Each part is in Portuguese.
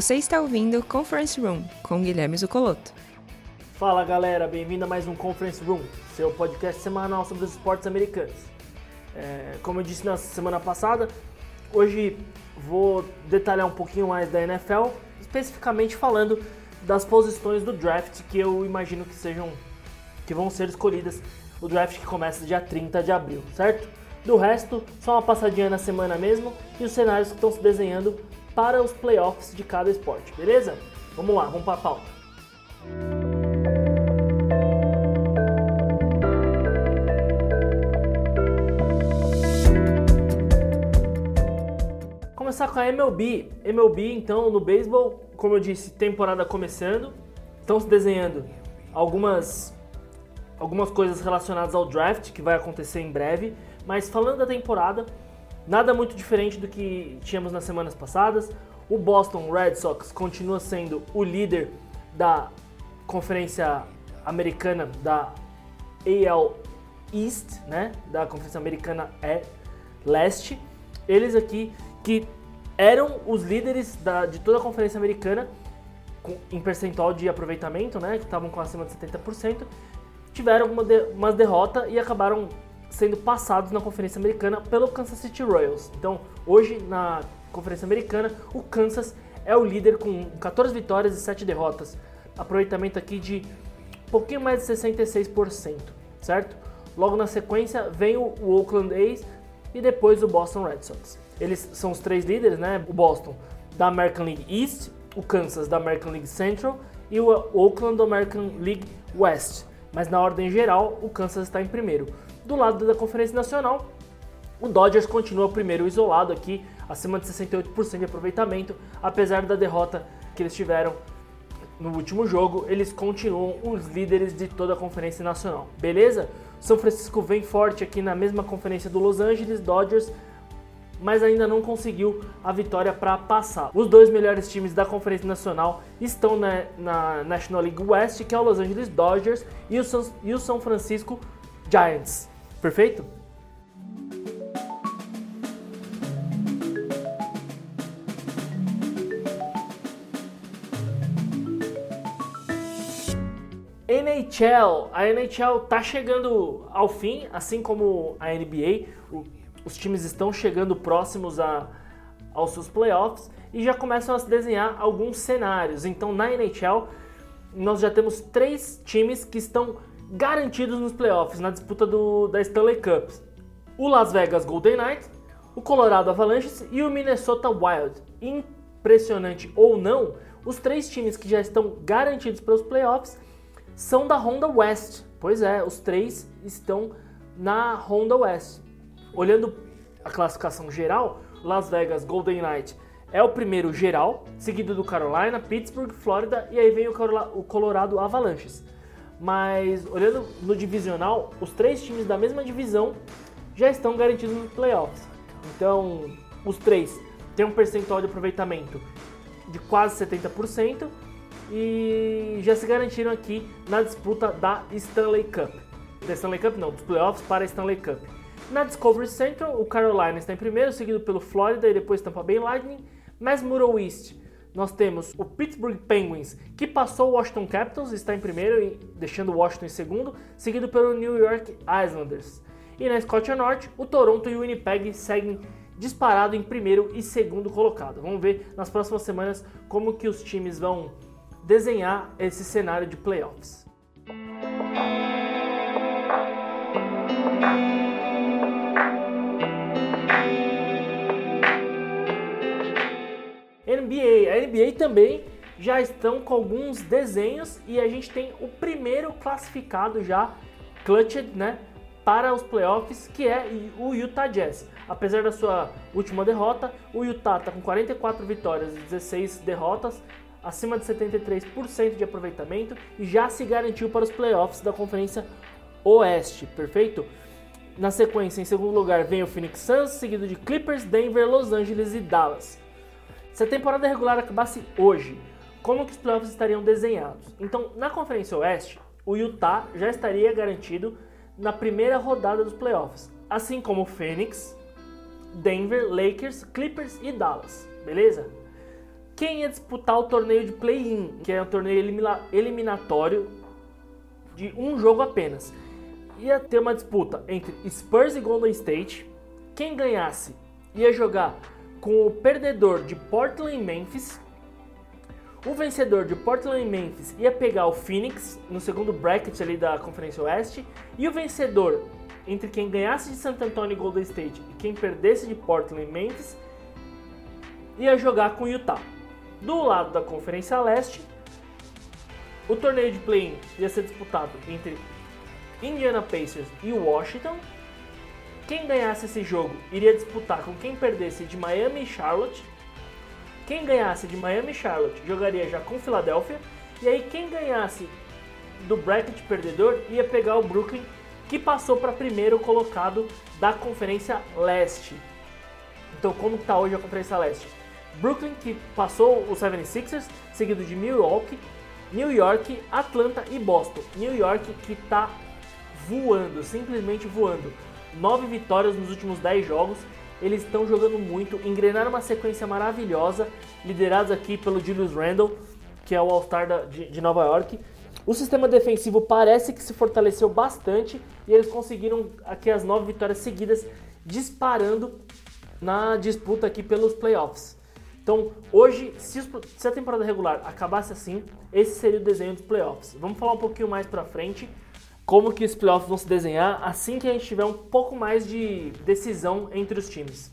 Você está ouvindo Conference Room com Guilherme Zucoloto. Fala galera, bem-vindo a mais um Conference Room, seu podcast semanal sobre os esportes americanos. É, como eu disse na semana passada, hoje vou detalhar um pouquinho mais da NFL, especificamente falando das posições do draft que eu imagino que sejam que vão ser escolhidas. O draft que começa dia 30 de abril, certo? Do resto, só uma passadinha na semana mesmo e os cenários que estão se desenhando para os playoffs de cada esporte, beleza? Vamos lá, vamos para a pauta. Começar com a MLB. MLB, então, no beisebol, como eu disse, temporada começando. Estão se desenhando algumas, algumas coisas relacionadas ao draft que vai acontecer em breve. Mas falando da temporada, Nada muito diferente do que tínhamos nas semanas passadas. O Boston Red Sox continua sendo o líder da Conferência Americana da AL East, né? Da Conferência Americana é Leste. Eles aqui que eram os líderes da, de toda a Conferência Americana com, em percentual de aproveitamento, né? Que estavam com acima de 70%, tiveram uma, de, uma derrota e acabaram sendo passados na Conferência Americana pelo Kansas City Royals. Então, hoje na Conferência Americana, o Kansas é o líder com 14 vitórias e 7 derrotas. Aproveitamento aqui de um pouquinho mais de 66%, certo? Logo na sequência vem o Oakland A's e depois o Boston Red Sox. Eles são os três líderes, né? O Boston da American League East, o Kansas da American League Central e o Oakland da American League West. Mas na ordem geral, o Kansas está em primeiro. Do lado da Conferência Nacional, o Dodgers continua primeiro isolado aqui, acima de 68% de aproveitamento, apesar da derrota que eles tiveram no último jogo, eles continuam os líderes de toda a Conferência Nacional. Beleza? São Francisco vem forte aqui na mesma conferência do Los Angeles Dodgers, mas ainda não conseguiu a vitória para passar. Os dois melhores times da Conferência Nacional estão na, na, National League West, que é o Los Angeles Dodgers e o, e o São Francisco Giants. Perfeito? NHL. A NHL tá chegando ao fim, assim como a NBA. O, os times estão chegando próximos a, aos seus playoffs e já começam a se desenhar alguns cenários. Então, na NHL, nós já temos três times que estão garantidos nos playoffs, na disputa do, da Stanley Cup. O Las Vegas Golden Knights, o Colorado Avalanche e o Minnesota Wild. Impressionante ou não, os três times que já estão garantidos para os playoffs são da Honda West. Pois é, os três estão na Honda West. Olhando a classificação geral, Las Vegas Golden Knight é o primeiro geral, seguido do Carolina, Pittsburgh, Flórida e aí vem o Colorado Avalanches mas olhando no divisional, os três times da mesma divisão já estão garantidos nos playoffs. Então, os três têm um percentual de aproveitamento de quase 70% e já se garantiram aqui na disputa da Stanley Cup. Da Stanley Cup não, dos playoffs para a Stanley Cup. Na Discovery Central, o Carolina está em primeiro, seguido pelo Florida e depois Tampa Bay Lightning, mas Muro East nós temos o Pittsburgh Penguins, que passou o Washington Capitals, está em primeiro, deixando o Washington em segundo, seguido pelo New York Islanders. E na Scotia Norte, o Toronto e o Winnipeg seguem disparado em primeiro e segundo colocado. Vamos ver nas próximas semanas como que os times vão desenhar esse cenário de playoffs. NBA. A NBA também já estão com alguns desenhos e a gente tem o primeiro classificado já, clutched, né? Para os playoffs, que é o Utah Jazz. Apesar da sua última derrota, o Utah está com 44 vitórias e 16 derrotas, acima de 73% de aproveitamento e já se garantiu para os playoffs da Conferência Oeste, perfeito? Na sequência, em segundo lugar, vem o Phoenix Suns, seguido de Clippers, Denver, Los Angeles e Dallas. Se a temporada regular acabasse hoje, como que os playoffs estariam desenhados? Então, na Conferência Oeste, o Utah já estaria garantido na primeira rodada dos playoffs, assim como o Phoenix, Denver, Lakers, Clippers e Dallas, beleza? quem ia disputar o torneio de play-in, que é um torneio elimina eliminatório de um jogo apenas. Ia ter uma disputa entre Spurs e Golden State. Quem ganhasse ia jogar com o perdedor de Portland e Memphis. O vencedor de Portland e Memphis ia pegar o Phoenix no segundo bracket ali da Conferência Oeste. E o vencedor entre quem ganhasse de Santo Antonio e Golden State e quem perdesse de Portland e Memphis ia jogar com Utah. Do lado da Conferência Leste, o torneio de play-in ia ser disputado entre Indiana Pacers e Washington. Quem ganhasse esse jogo iria disputar com quem perdesse de Miami e Charlotte. Quem ganhasse de Miami e Charlotte jogaria já com Filadélfia. E aí quem ganhasse do bracket perdedor ia pegar o Brooklyn, que passou para primeiro colocado da Conferência Leste. Então como está hoje a Conferência Leste? Brooklyn que passou o 76ers, seguido de Milwaukee, New York, Atlanta e Boston. New York que está voando, simplesmente voando. Nove vitórias nos últimos 10 jogos. Eles estão jogando muito, engrenaram uma sequência maravilhosa, liderados aqui pelo Julius Randle, que é o All-Star de, de Nova York. O sistema defensivo parece que se fortaleceu bastante e eles conseguiram aqui as nove vitórias seguidas, disparando na disputa aqui pelos playoffs. Então, hoje, se, a temporada regular acabasse assim, esse seria o desenho dos playoffs. Vamos falar um pouquinho mais pra frente como que os playoffs vão se desenhar assim que a gente tiver um pouco mais de decisão entre os times.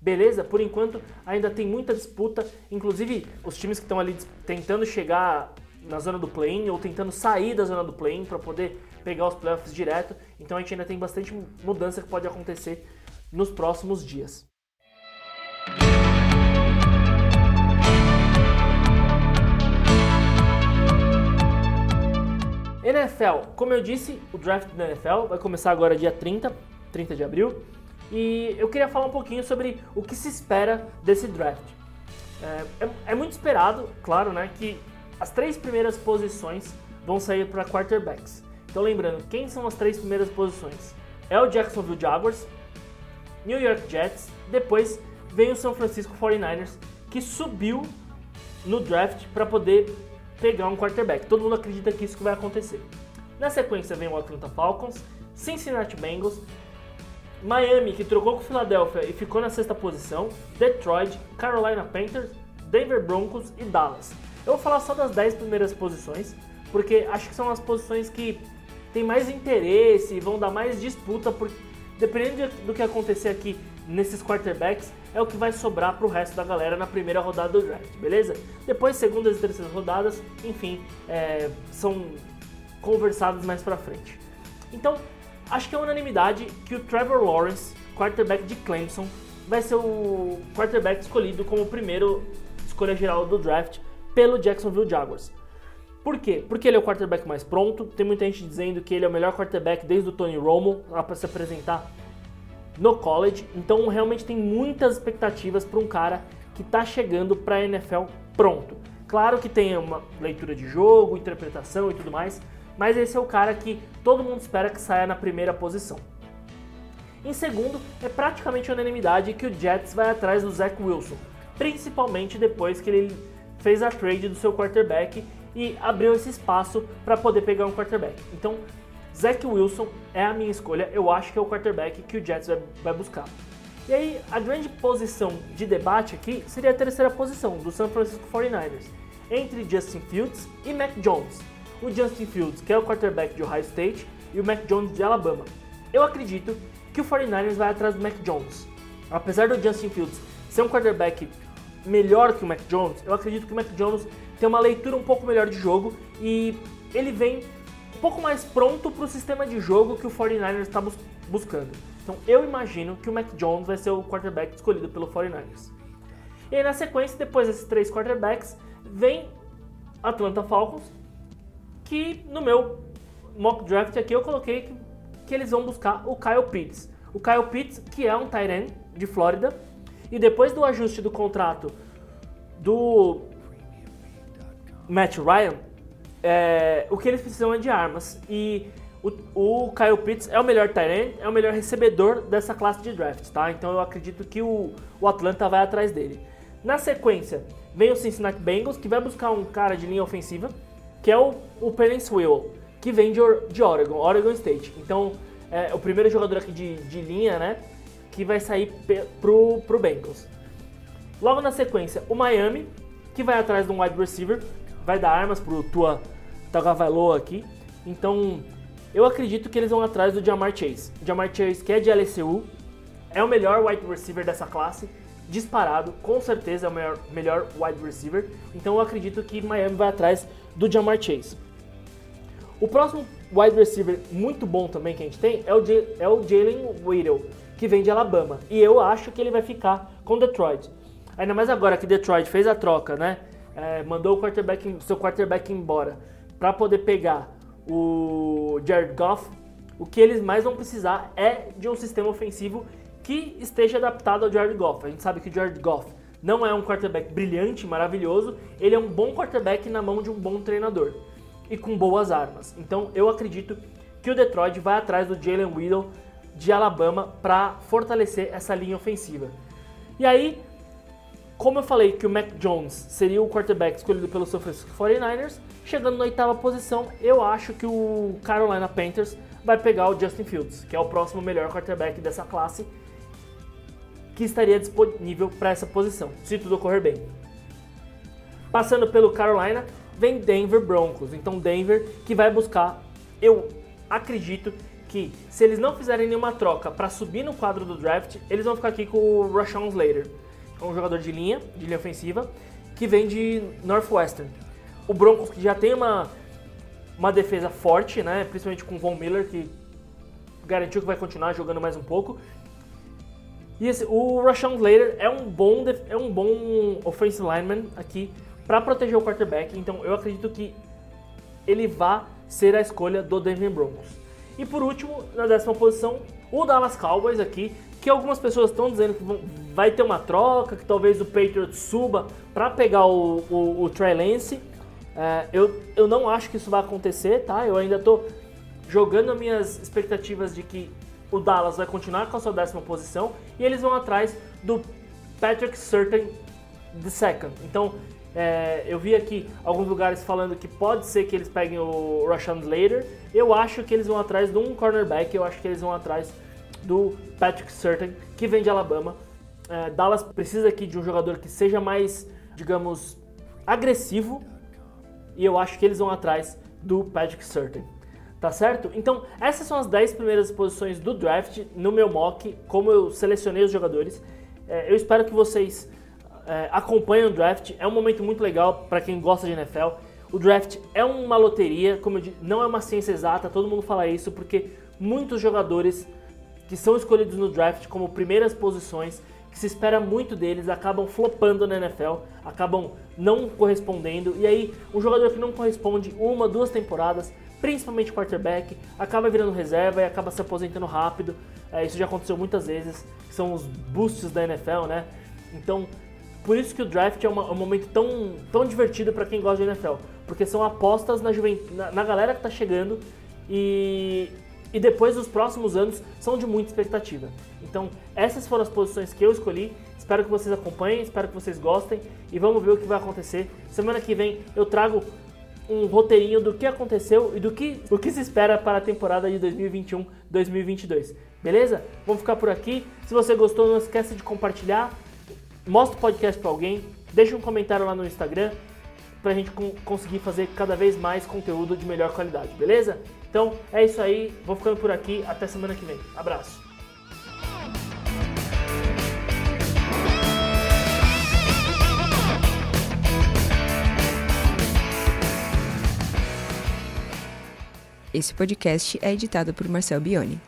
Beleza? Por enquanto ainda tem muita disputa, inclusive os times que estão ali tentando chegar na zona do play-in ou tentando sair da zona do play-in para poder pegar os playoffs direto. Então a gente ainda tem bastante mudança que pode acontecer nos próximos dias. NFL, como eu disse, o draft da NFL vai começar agora dia 30, 30 de abril. E eu queria falar um pouquinho sobre o que se espera desse draft. É, é, é muito esperado, claro, né, que as três primeiras posições vão sair para quarterbacks. Então lembrando, quem são as três primeiras posições? É o Jacksonville Jaguars, New York Jets, depois vem o São Francisco 49ers, que subiu no draft para poder pegar um quarterback. Todo mundo acredita que isso vai acontecer. Na sequência vem o Atlanta Falcons, Cincinnati Bengals, Miami, que trocou com Philadelphia e ficou na sexta posição, Detroit, Carolina Panthers, Denver Broncos e Dallas. Eu vou falar só das 10 primeiras posições, porque acho que são as posições que têm mais interesse e vão dar mais disputa, porque dependendo do que acontecer aqui nesses quarterbacks, é o que vai sobrar para o resto da galera na primeira rodada do draft, beleza? Depois, segundas e terceiras rodadas, enfim, é, são conversadas mais para frente. Então, acho que é unanimidade que o Trevor Lawrence, quarterback de Clemson, vai ser o quarterback escolhido como o primeiro escolha geral do draft pelo Jacksonville Jaguars. Por quê? Porque ele é o quarterback mais pronto. Tem muita gente dizendo que ele é o melhor quarterback desde o Tony Romo lá para se apresentar no college. Então realmente tem muitas expectativas para um cara que está chegando para a NFL pronto. Claro que tem uma leitura de jogo, interpretação e tudo mais, mas esse é o cara que todo mundo espera que saia na primeira posição. Em segundo, é praticamente unanimidade que o Jets vai atrás do Zach Wilson, principalmente depois que ele fez a trade do seu quarterback e abriu esse espaço para poder pegar um quarterback. Então, Zach Wilson é a minha escolha, eu acho que é o quarterback que o Jets vai, vai buscar. E aí, a grande posição de debate aqui seria a terceira posição, do San Francisco 49ers, entre Justin Fields e Mac Jones. O Justin Fields, que é o quarterback de Ohio State, e o Mac Jones de Alabama. Eu acredito que o 49ers vai atrás do Mac Jones. Apesar do Justin Fields ser um quarterback melhor que o Mac Jones, eu acredito que o Mac Jones tem uma leitura um pouco melhor de jogo e ele vem pouco mais pronto para o sistema de jogo que o 49ers está bus buscando. Então eu imagino que o Mac Jones vai ser o quarterback escolhido pelo 49ers. E aí na sequência, depois desses três quarterbacks, vem Atlanta Falcons, que no meu mock draft aqui eu coloquei que, que eles vão buscar o Kyle Pitts. O Kyle Pitts, que é um tight end de Flórida, e depois do ajuste do contrato do Matt Ryan, é, o que eles precisam é de armas. E o, o Kyle Pitts é o melhor tight é o melhor recebedor dessa classe de draft, tá? Então eu acredito que o, o Atlanta vai atrás dele. Na sequência, vem o Cincinnati Bengals, que vai buscar um cara de linha ofensiva, que é o, o Penance Will, que vem de, de Oregon, Oregon State. Então, é o primeiro jogador aqui de, de linha, né, que vai sair pro, pro Bengals. Logo na sequência, o Miami, que vai atrás de um wide receiver, vai dar armas pro Tua Tagovailoa aqui. Então, eu acredito que eles vão atrás do Jamar Chase. Jamar Chase, que é de LSU, é o melhor wide receiver dessa classe, disparado, com certeza é o melhor, melhor wide receiver. Então eu acredito que Miami vai atrás do Jamar Chase. O próximo wide receiver muito bom também que a gente tem é o, é o Jalen Waddell, que vem de Alabama. E eu acho que ele vai ficar com Detroit. Ainda mais agora que Detroit fez a troca, né? É, mandou o quarterback, seu quarterback embora para poder pegar o Jared Goff. O que eles mais vão precisar é de um sistema ofensivo que esteja adaptado ao Jared Goff. A gente sabe que o Jared Goff não é um quarterback brilhante, maravilhoso, ele é um bom quarterback na mão de um bom treinador e com boas armas. Então eu acredito que o Detroit vai atrás do Jalen Waddle de Alabama para fortalecer essa linha ofensiva. E aí, como eu falei que o Mac Jones seria o quarterback escolhido pelo San Francisco 49ers, chegando na oitava posição, eu acho que o Carolina Panthers vai pegar o Justin Fields, que é o próximo melhor quarterback dessa classe que estaria disponível para essa posição, se tudo ocorrer bem. Passando pelo Carolina, vem Denver Broncos. Então Denver que vai buscar, eu acredito que se eles não fizerem nenhuma troca para subir no quadro do draft, eles vão ficar aqui com o Rashawn Slater, é um jogador de linha, de linha ofensiva, que vem de Northwestern. O Broncos que já tem uma uma defesa forte, né, principalmente com o Von Miller que garantiu que vai continuar jogando mais um pouco e esse, o Rashawn Slater é um bom, é um bom offensive lineman aqui para proteger o quarterback, então eu acredito que ele vá ser a escolha do Denver Broncos. E por último, na décima posição, o Dallas Cowboys aqui, que algumas pessoas estão dizendo que vão, vai ter uma troca, que talvez o Patriots suba para pegar o, o, o Trey Lance. É, eu, eu não acho que isso vai acontecer, tá? Eu ainda estou jogando minhas expectativas de que o Dallas vai continuar com a sua décima posição e eles vão atrás do Patrick Surtain II. Então, é, eu vi aqui alguns lugares falando que pode ser que eles peguem o Rashawn Slater. Eu acho que eles vão atrás de um cornerback, eu acho que eles vão atrás do Patrick Surtain, que vem de Alabama. É, Dallas precisa aqui de um jogador que seja mais, digamos, agressivo. E eu acho que eles vão atrás do Patrick Surtain. Tá certo? Então, essas são as 10 primeiras posições do draft no meu mock, como eu selecionei os jogadores. É, eu espero que vocês é, acompanhem o draft. É um momento muito legal para quem gosta de NFL. O draft é uma loteria, como eu disse, não é uma ciência exata, todo mundo fala isso, porque muitos jogadores que são escolhidos no draft como primeiras posições, que se espera muito deles, acabam flopando na NFL, acabam não correspondendo. E aí, um jogador que não corresponde uma, duas temporadas principalmente quarterback, acaba virando reserva e acaba se aposentando rápido. É, isso já aconteceu muitas vezes, são os boosts da NFL, né? Então, por isso que o draft é, uma, um momento tão, tão divertido para quem gosta de NFL, porque são apostas na, na, na galera que está chegando e, e depois os próximos anos são de muita expectativa. Então, essas foram as posições que eu escolhi. Espero que vocês acompanhem, espero que vocês gostem e vamos ver o que vai acontecer. Semana que vem eu trago um roteirinho do que aconteceu e do que, o que se espera para a temporada de 2021-2022. Beleza? Vamos ficar por aqui. Se você gostou, não esqueça de compartilhar. Mostra o podcast para alguém. Deixa um comentário lá no Instagram para a gente conseguir fazer cada vez mais conteúdo de melhor qualidade, beleza? Então é isso aí. Vou ficando por aqui. Até semana que vem. Abraço. Esse podcast é editado por Marcel Bione.